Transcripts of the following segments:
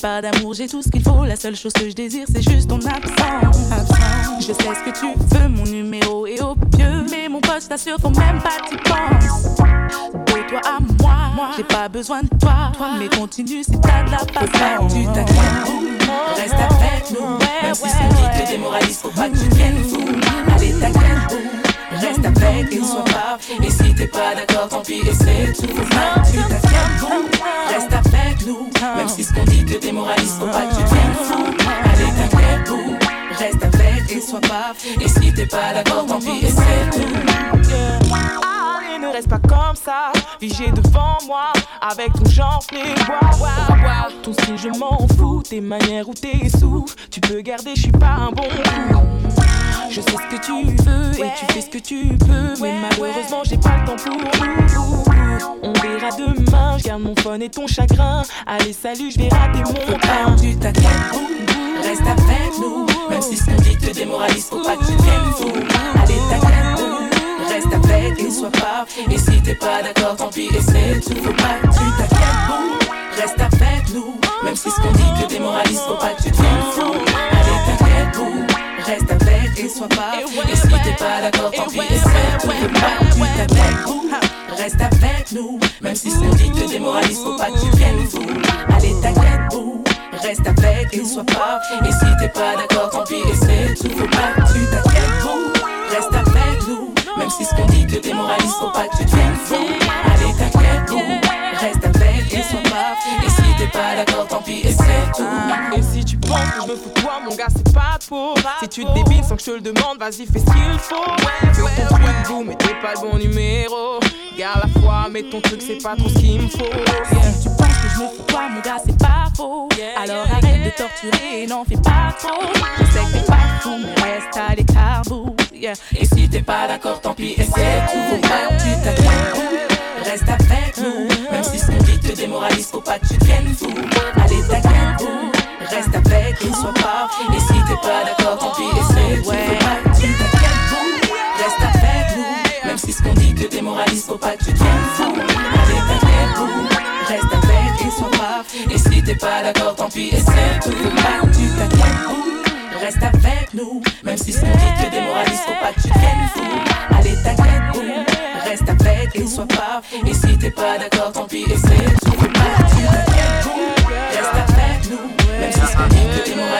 pas d'amour, j'ai tout ce qu'il faut. La seule chose que je désire, c'est juste ton absence. Je sais ce que tu veux, mon numéro est au pieu. Mais mon poste t'assure, faut même pas que tu penses. De toi à moi, j'ai pas besoin de toi. Mais continue si t'as de la patience. tu t'inquiètes, reste avec nous. Même si ce qu'on dit te démoralise, faut pas que tu deviennes fou. Allez, t'inquiète, avec et sois pas. Et si t'es pas d'accord, tant pis, et c'est tout. Tu reste avec nous. Même si ce qu'on dit te démoralise, faut pas que tu deviennes fou. Allez, t'inquiète, reste avec et sois pas. Et si t'es pas d'accord, tant pis, et c'est tout. Allez, ne reste pas comme ça, figé devant moi, avec ton genre. Wow, wow. Ton style, je m'en fous, tes manières ou tes sous, tu peux garder, je suis pas un bon. Je sais ce que tu veux et tu fais ce que tu peux, mais malheureusement, j'ai pas le temps pour. On verra demain, je garde mon phone et ton chagrin. Allez, salut, je vais rater mon Faut pas train. tu t'inquiètes, reste avec nous. Même si ce qu'on dit te démoralise, faut pas que tu deviennes fou. Allez, t'inquiète, reste avec et sois pas fou. Et si t'es pas d'accord, tant pis, et c'est tout. Faut pas que tu t'inquiètes, reste avec nous. Même si ce qu'on dit te démoralise, faut pas que tu deviennes fou. Allez, t'inquiète, reste avec et sois pas. Et si t'es pas d'accord, tant pis, et c'est tout. Faut pas que tu t'inquiètes, reste avec nous. Même si ce qu'on dit te démoralise, faut pas que tu deviennes fou. Allez, t'inquiète, bou. Reste avec et sois pas fou. Et si t'es pas d'accord, tant pis, et c'est tout. Faut pas que tu t'inquiètes, bou. Reste avec nous. Même si ce qu'on dit te démoralise, faut pas que tu deviennes fou. Allez, t'inquiète, bou. Reste avec et sois pas fou. Et si t'es pas d'accord, tant pis, et c'est tout. Et si tu penses que je me fous de toi, mon gars, c'est pas faux. Si tu te débines sans que je te le demande, vas-y, fais ce qu'il faut. Fais ton truc, boum, mais t'es pas le bon numéro. Garde la foi, mais ton truc, c'est pas trop ce qu'il me faut. Si tu penses que je me fous de toi, mon gars, c'est pas faux. Alors arrête de torturer, n'en fais pas trop. Je sais que t'es pas fou, mais reste à l'écart. Yeah. Et si t'es pas d'accord, tant pis, c'est tout. Tu t'inquiètes, reste avec nous. Même si ce qu'on dit te démoralise, faut pas que tu deviennes fou reste avec, qu'il soit pas. Et si t'es pas d'accord, tant pis, essaie, ouais. tu pas tu Reste avec nous, même si ce qu'on dit te démoralise, faut pas que tu tiennes fou. Allez, t'inquiète, reste avec, qu'il soit pas. Et si t'es pas d'accord, tant pis, essaie, tu pas tu t'inquiètes, reste avec nous, même si ce qu'on dit te démoralise, faut pas que tu tiennes fou. Allez, t'inquiète, reste avec, qu'il soit pas. Et si t'es pas d'accord, tant pis, Yeah.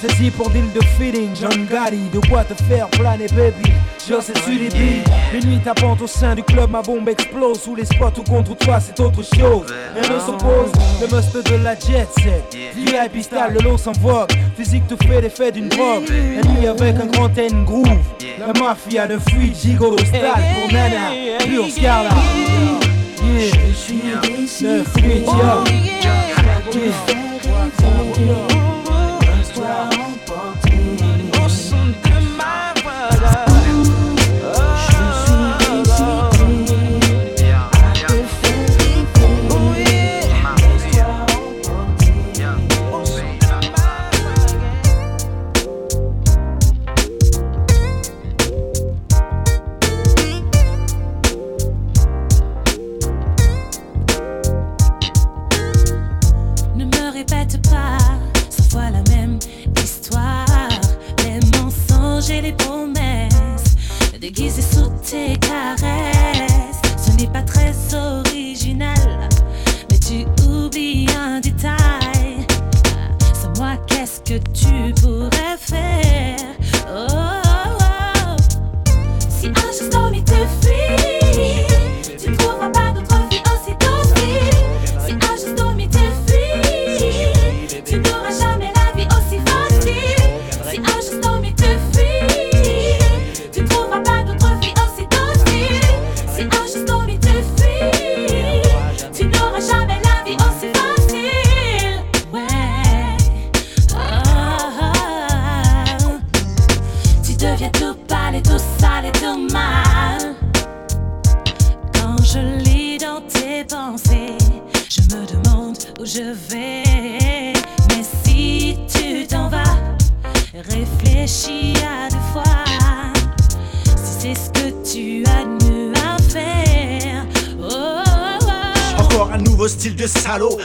Fantaisie pour deal de feeling, John de quoi te faire planer baby Just et des billes Minuit tapante au sein du club, ma bombe explose Sous les spots ou contre toi, c'est autre chose Elle ne s'oppose, le must de la jet set VIP style, le lot s'envogue Physique te fait l'effet d'une drogue La nuit avec un grand N groove La mafia de fuite, gigolo style Pour nana, pure Scarla Yeah, le fuite, yo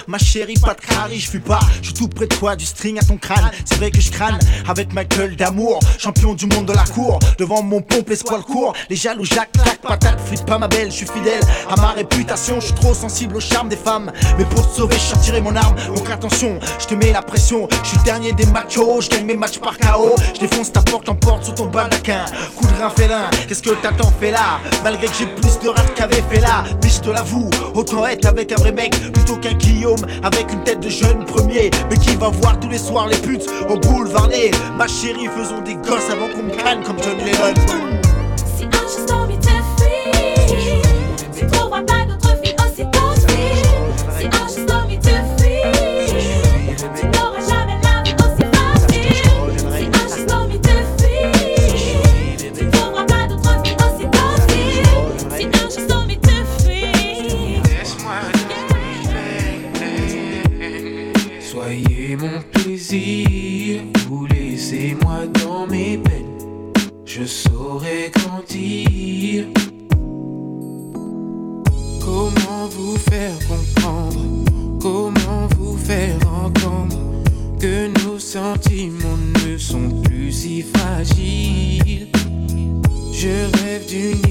ma chérie, pas de carré, je fuis pas, je suis tout près de toi, du string à ton crâne. C'est vrai que je crâne avec ma gueule d'amour, champion du monde de la cour. Devant mon pompe, les courent, les jaloux jacques, claque, patate, frites pas ma belle, je suis fidèle à ma réputation, je suis trop sensible au charme des femmes. Mais pour te sauver, je sortirai mon arme. Donc attention, je te mets la pression, je suis dernier des machos, je gagne mes matchs par KO. Je défonce ta porte en porte sous ton baldaquin. Coup de rein félin, qu'est-ce que t'attends, fais là Malgré que j'ai plus de rats qu'avait fait là, mais je te l'avoue, autant être avec un vrai mec plutôt qu'un Avec une tête de jeune premier. Mais qui va voir tous les soirs les putes au boulevard Ma chérie, faisons des gosses avant qu'on me crâne comme John Lennon. Plaisir, vous laissez-moi dans mes peines, je saurai grandir. Comment vous faire comprendre, comment vous faire entendre que nos sentiments ne sont plus si fragiles? Je rêve d'une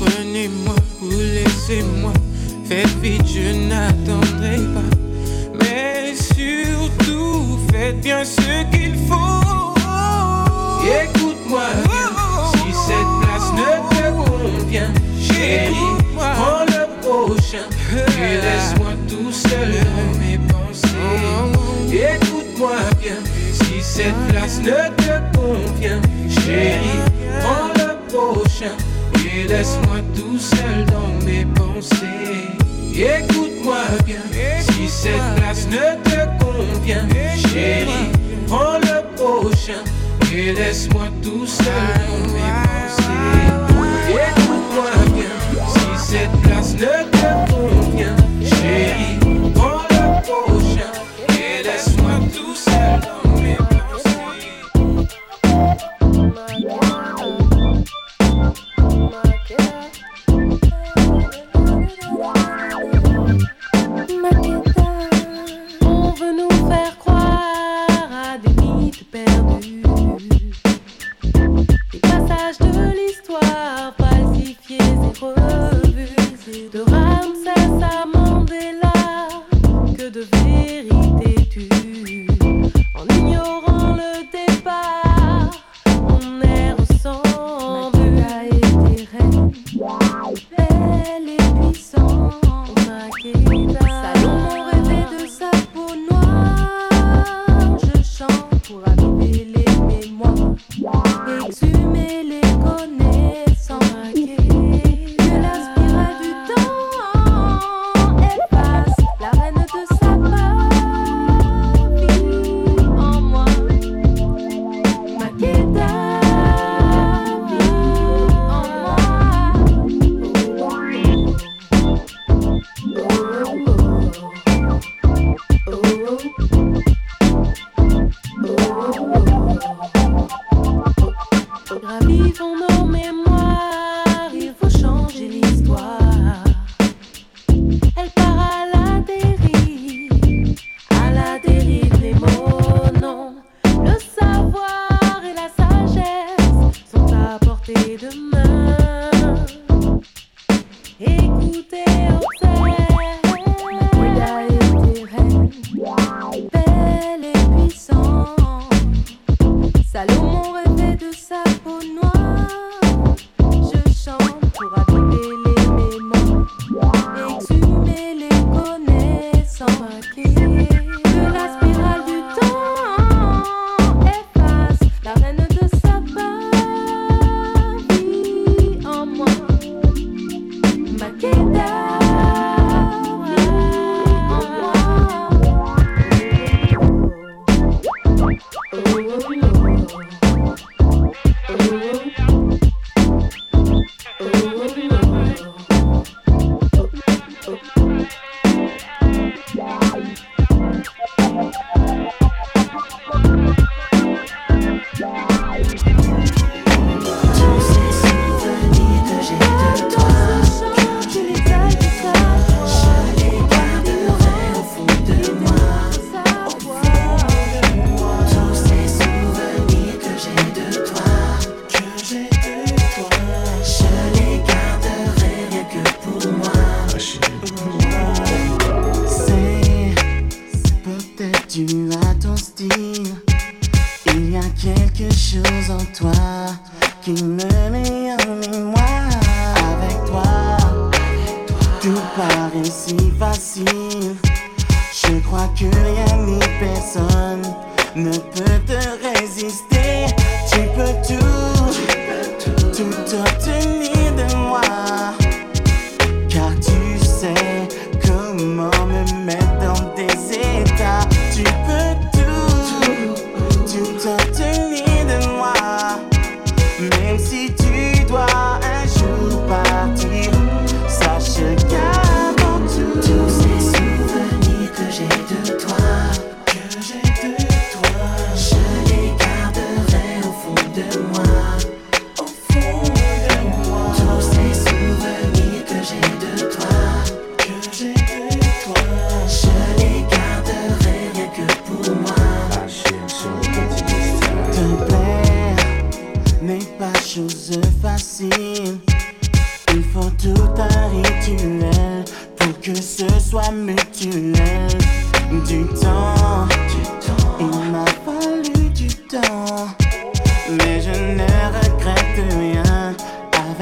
Prenez-moi ou laissez-moi. Faites vite, je n'attendrai pas. Mais surtout, faites bien ce qu'il faut. Écoute-moi bien. Si cette place ne te convient, chérie, prends le prochain. Et laisse-moi tout seul dans mes pensées. Écoute-moi bien. Si cette place ne te pensées.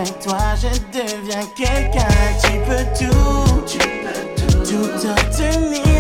Avec toi, je deviens quelqu'un. Tu peux tout, tu peux tout, tout obtenir.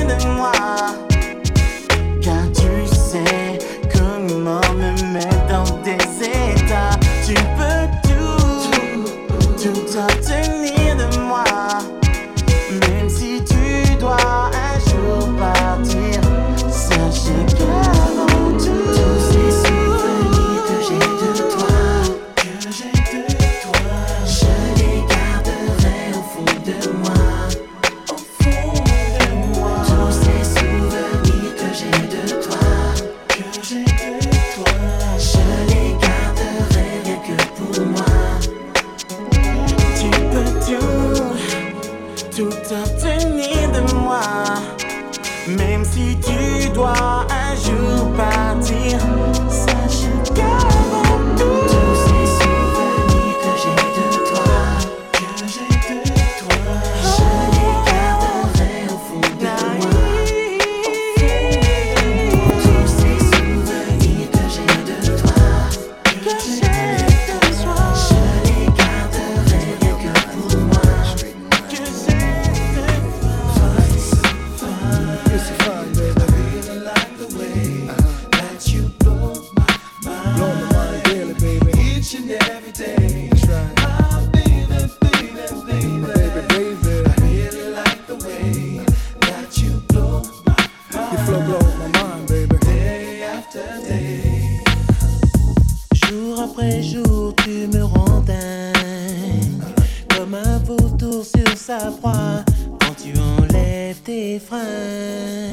quand tu enlèves tes freins.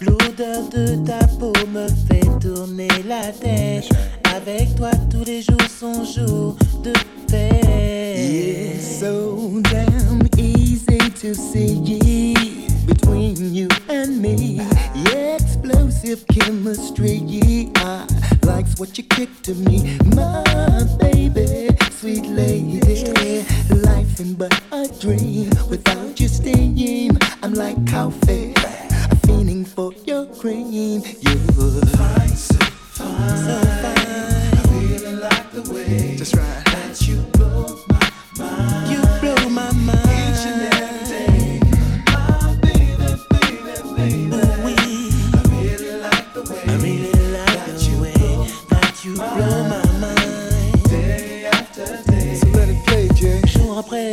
L'odeur de ta peau me fait tourner la tête. Avec toi, tous les jours sont jours de paix. So damn easy to see. between you and me. Yeah, explosive chemistry. Yeah, likes what you kick to me, my baby, sweet lady. Life in but a dream without you staying. I'm like coffee, feening for your cream. You're fine, so fine, so fine. I like the way right. that you blow my mind.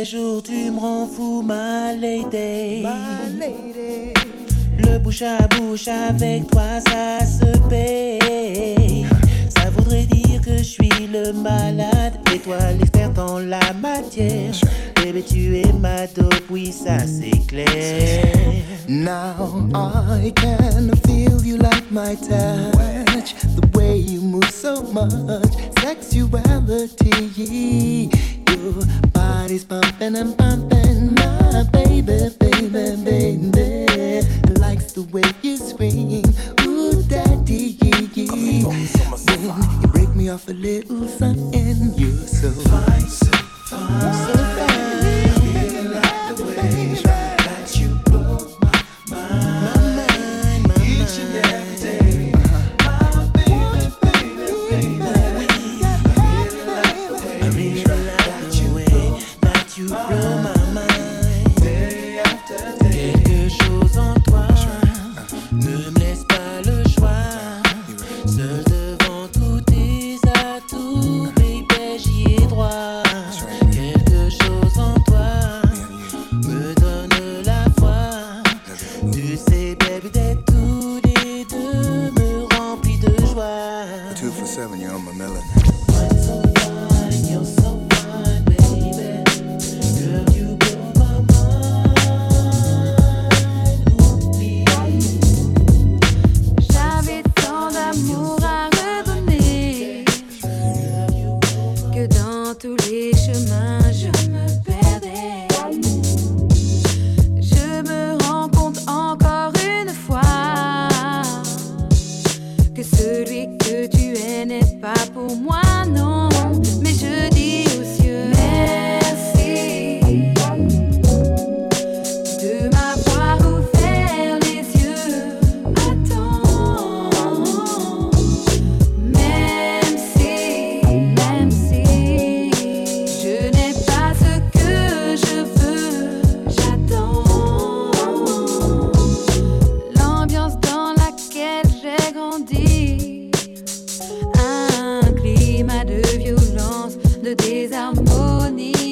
les jours, tu me rends fou, ma. Ma lady. Le bouche à bouche avec toi, ça se paye. que je suis le malade et toi l'expert dans la matière. Baby, tu es ma dope, oui, ça c'est clair. Now I can feel you like my touch. The way you move so much. Sexuality. Your body's pumping and pumping. My baby, baby, baby. Likes the way you swing. Ooh, daddy. When you me off a little something you so. 说你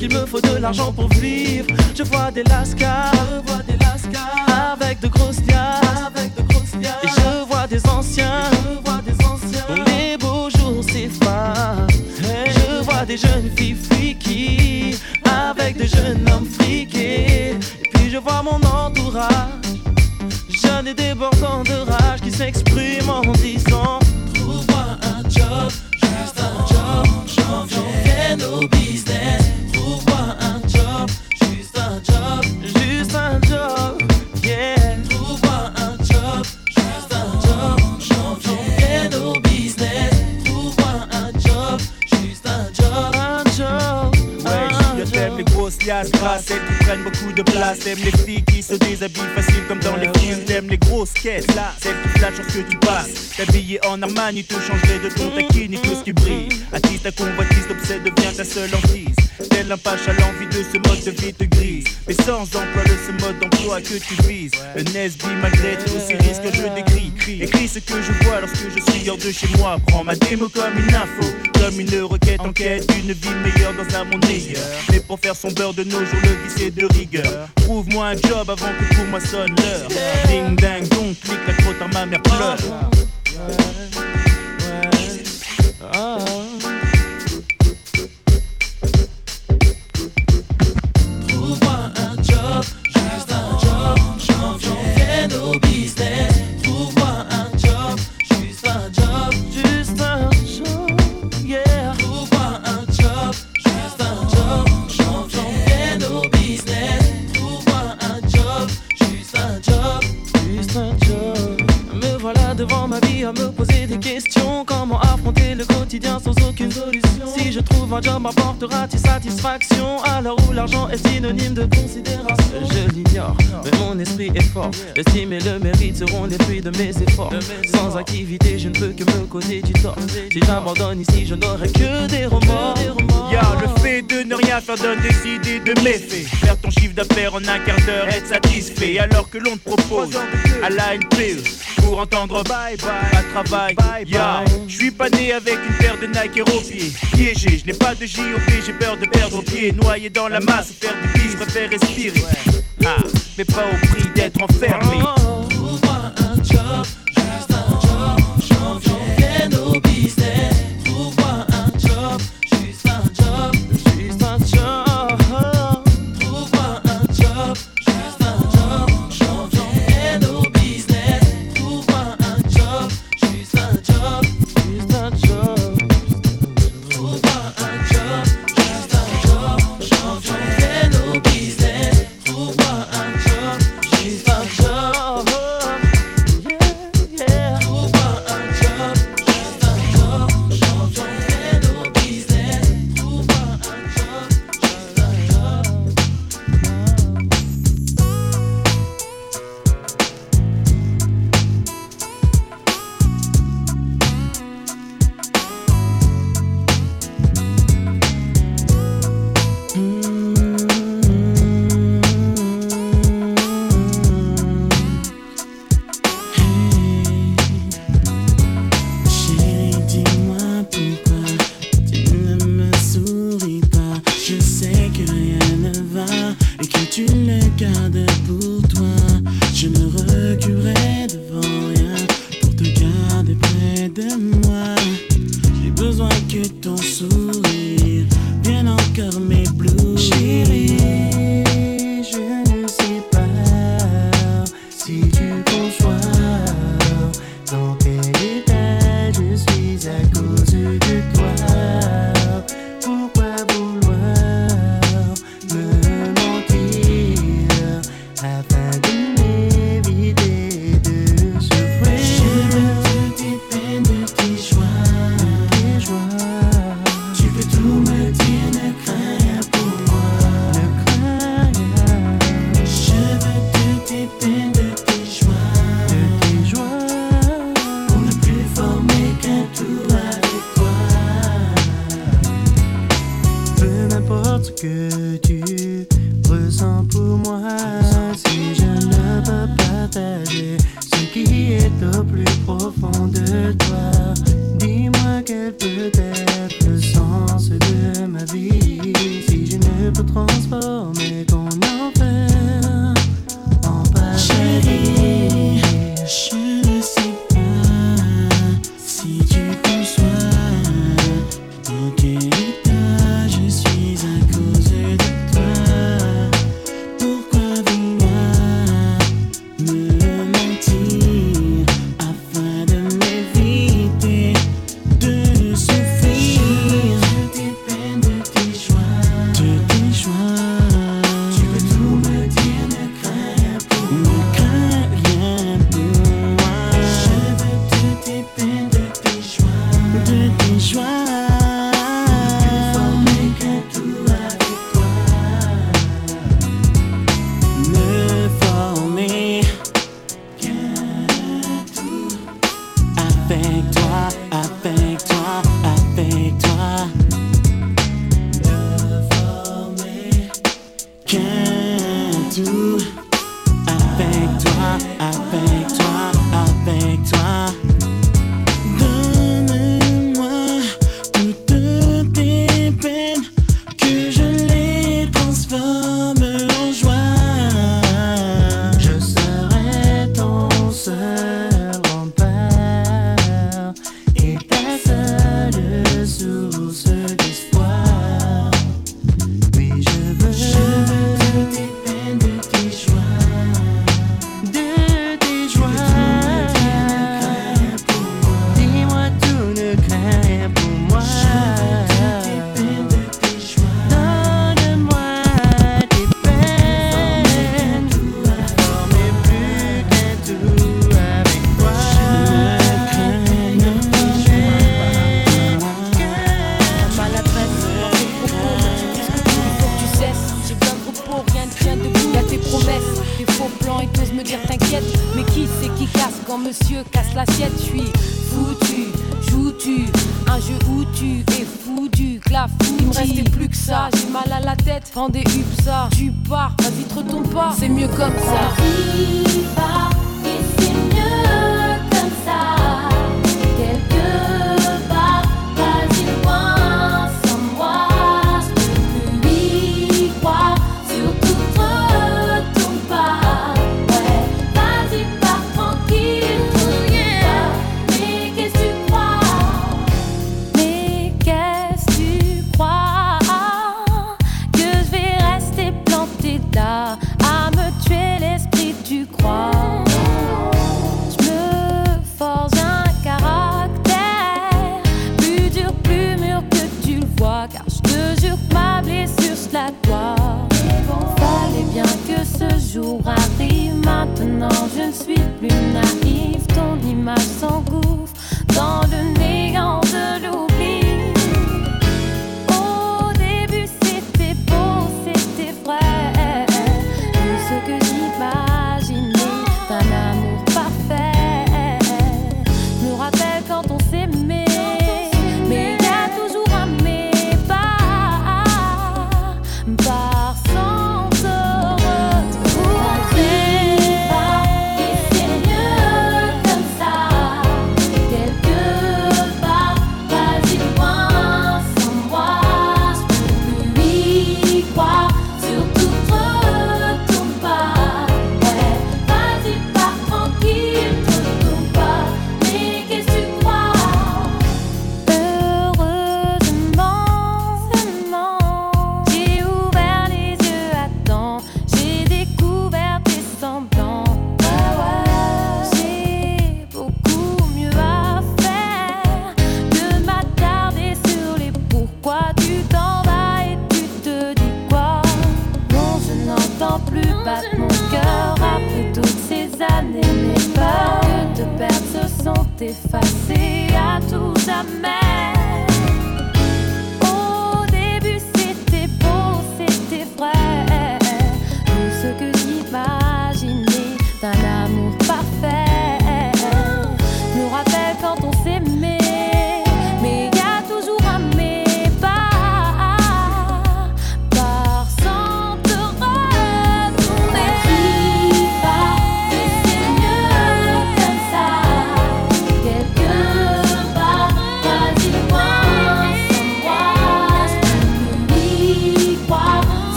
qu'il me faut de l'argent pour vivre. Je vois des lascars, je vois des avec de grosses Armani te changerait de ton taquini, tout ce qui brille. Attise ta convoitise, t'obsède, devient ta seule hantise. Tel un pache à l'envie de ce mode de vie te grise. Mais sans emploi de ce mode d'emploi que tu vises. Le Nesby, malgré tous ces risques que je décris. Écris ce que je vois lorsque je suis hors de chez moi. Prends ma démo comme une info, comme une requête en quête d'une vie meilleure dans un monde meilleur. Mais pour faire son beurre de nos jours, le vice est de rigueur. Trouve-moi un job avant que pour moi sonne l'heure. Ding ding dong, clique la crotte ma mère pleure. Trouve-moi un job, m'apportera-t-il satisfaction À l'heure où l'argent est synonyme de considération. Je l'ignore, mais mon esprit est fort. L'estime et le mérite seront les fruits de mes efforts. Sans activité, je ne peux que me causer du tort. Si j'abandonne ici, je n'aurai que des remords. Ya, le fait de ne rien faire donne des idées de méfaits. Faire ton chiffre d'affaires en un quart d'heure, être satisfait. Alors que l'on te propose à la NPE pour entendre bye bye à travail. Ya, je suis pas né avec une paire de Nike au pied. Piégé, je n'ai pas de JOP, j'ai peur de perdre pied. Noyé dans la masse, faire du pis, je préfère respirer. Ah, mais pas au prix d'être enfermé. Trouve-moi un job, juste un job,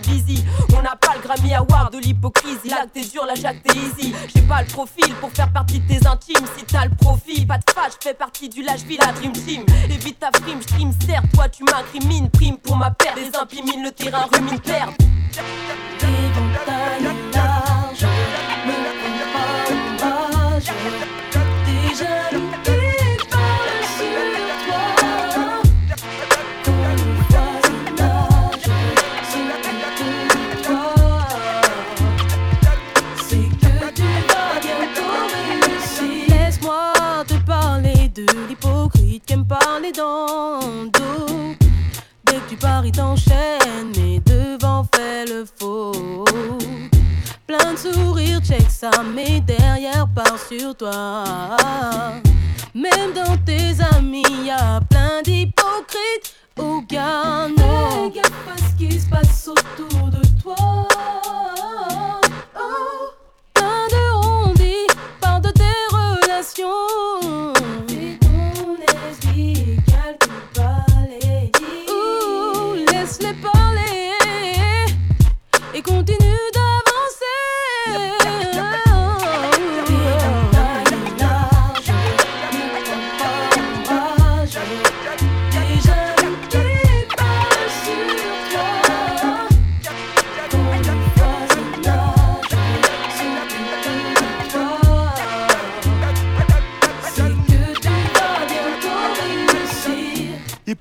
busy. On n'a pas le Grammy Award de l'hypocrisie. Là que t'es dur, la Jacques t'es easy. J'ai pas le profil pour faire partie de tes intimes. Si t'as le profil, pas de fâche, fais partie du lâche la dream team. Évite ta frime, j'trime, certes, toi tu m'incrimines. Prime pour ma paire, des imprimines, le terrain rumine, perdre. Aime parler dans dos. Dès que tu pars, il t'enchaîne, mais devant fait le faux. Plein de sourires, check ça, mais derrière part sur toi. Même dans tes amis, y a plein d'hypocrites. Oh, gars, non. Fais gaffe à ce qui se passe autour de toi. Oh.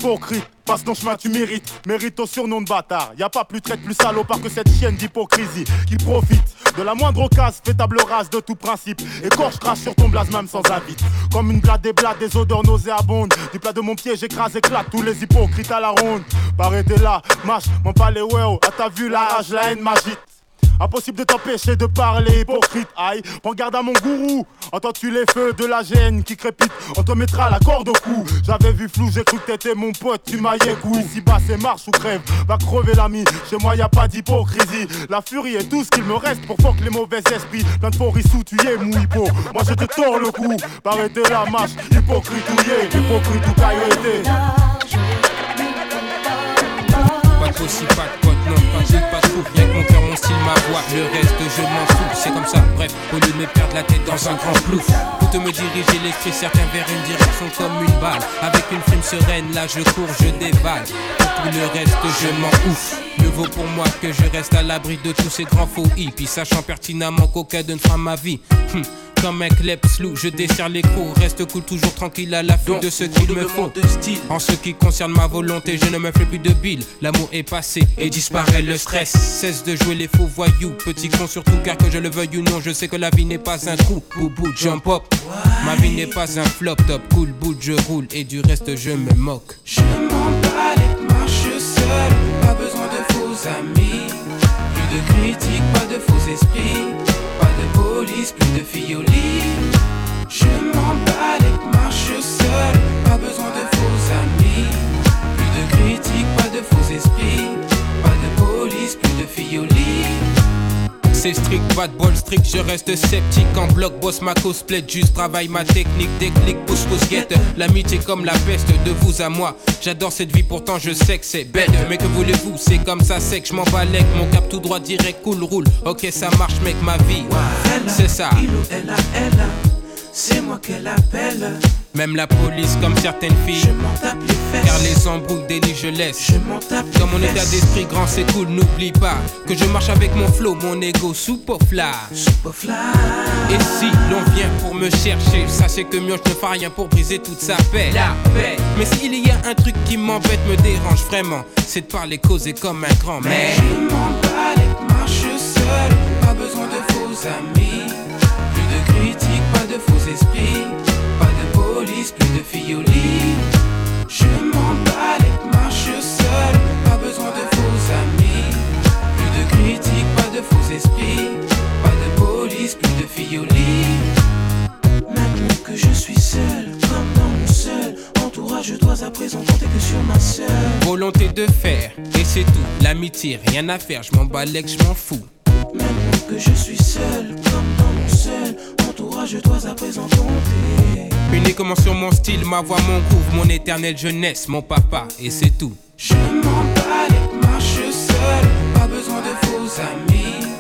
Hypocrite, passe ton chemin, tu mérites. Mérite ton surnom de bâtard. Y a pas plus traite plus salopard que cette chienne d'hypocrisie qui profite de la moindre occasion, fait table rase de tout principe. Écorche crache sur ton blase même sans invite. Comme une blade des blades, des odeurs nauséabondes. Du plat de mon pied, j'écrase, éclate tous les hypocrites à la ronde. Barrez là, mâche, mon palais, ouais, oh. À ta vue, la rage, la haine m'agite. Impossible de t'empêcher de parler, hypocrite. Aïe, prends garde à mon gourou. Entends-tu les feux de la gêne qui crépite On te mettra la corde au cou. J'avais vu flou, j'ai cru que t'étais mon pote, tu maillais coup. Ici bas, c'est marche ou crève. Va crever l'ami, chez moi y a pas d'hypocrisie. La furie est tout ce qu'il me reste pour que les mauvais esprits. Plein de sous tu y es, mou hippo. Moi je te tords le cou. Arrêtez la marche, hypocrite ou yé, hypocrite ou cailloté. Pas de pas de pas. Ma voix, le reste je m'en fous. C'est comme ça, bref, au lieu de me perdre la tête dans un grand plouf. Pour te me diriger l'esprit, certains vers une direction comme une balle. Avec une frime sereine, là je cours, je dévale. Pour le reste, je m'en ouf. Mieux vaut pour moi que je reste à l'abri de tous ces grands faux hippies, sachant pertinemment qu'aucun ne fera ma vie. Hum, Comme un klep slou, je desserre les cours, reste cool, toujours tranquille à l'affût de ce qu'il me faut. En ce qui concerne ma volonté, je ne me fais plus de bile. L'amour est passé et disparaît le stress. Cesse de jouer les faux voyous, petit con surtout car que je le veuille ou non, je sais que la vie n'est pas un trou. Boubou, jump up. Ma vie n'est pas un flop top, cool bout, je roule et du reste je me moque. Je m'emballe et marche seul, pas besoin amis. Plus de critiques, pas de faux esprits. Pas de bol strict, je reste sceptique. En bloc, boss ma cosplay, juste travaille ma technique. Déclic, pousse, pousse, guette L'amitié comme la peste de vous à moi. J'adore cette vie, pourtant je sais que c'est bête. Mais que voulez-vous, c'est comme ça, c'est que je m'en balèque Mon cap tout droit, direct, cool, roule. Ok, ça marche, mec, ma vie. C'est ça. C'est moi qu'elle appelle. Même la police, comme certaines filles Je m'en tape les fesses. Car les embrouilles, délit, je laisse Je m'en tape les Dans mon état d'esprit grand, c'est cool, n'oublie pas Que je marche avec mon flow, mon ego sous là Et si l'on vient pour me chercher, sachez que Mioche ne fera rien pour briser toute sa paix. La paix. Mais s'il y a un truc qui m'embête, me dérange vraiment, c'est de parler causer comme un grand Mais je m'en bats les marche seul. Pas besoin de faux amis. Plus de critiques, pas de faux esprits. Pas de police, plus de filles au lit. Je m'en bats les marche seul. Pas besoin de faux amis. Plus de critiques, pas de faux esprits. Pas de police, plus de filles au lit. Maintenant que je suis seul, comme dans mon seul entourage, je dois à présent compter que sur ma seule. Volonté de faire, et c'est tout. L'amitié, rien à faire, je m'en balèque, je m'en fous. Maintenant que je suis seul, comme dans mon seul entourage, je dois à présent compter. Uniquement sur mon style, ma voix, mon groove, mon éternelle jeunesse, mon papa, et c'est tout. Je les marche seul, pas besoin de faux amis.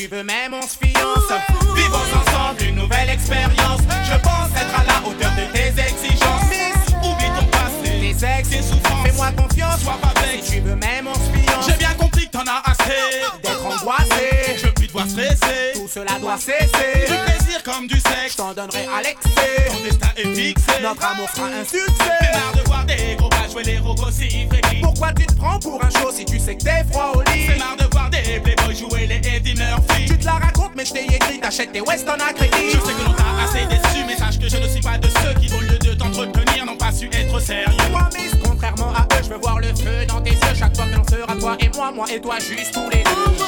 tu veux même on se fiance. Vivons ensemble une nouvelle expérience. Je pense être à la hauteur de tes exigences. Oublie ton passé, les ex, tes souffrances. Fais-moi confiance, sois pas bête Si tu veux même on se fiance. J'ai bien compris que t'en as assez. D'être angoissé, je veux plus devoir stresser. Tout cela doit cesser. Du plaisir comme du sexe, je t'en donnerai à l'excès est fixé. Notre amour fera un succès. J'ai marre de voir des gros pas jouer les rogos si fréquents. Pourquoi tu te prends pour un show si tu sais que t'es froid au lit? J'ai marre de voir des playboys jouer les Eddie Murphy. Tu te la racontes, mais je t'ai écrit, t'achètes tes Weston à crédit. Je sais que l'on t'a assez déçu, mais sache que je ne suis pas de ceux qui, au lieu de t'entretenir, n'ont pas su être sérieux. Moi, Promise, contrairement à eux, je veux voir le feu dans tes yeux chaque fois que l'on sera toi et moi, moi et toi, juste tous les deux.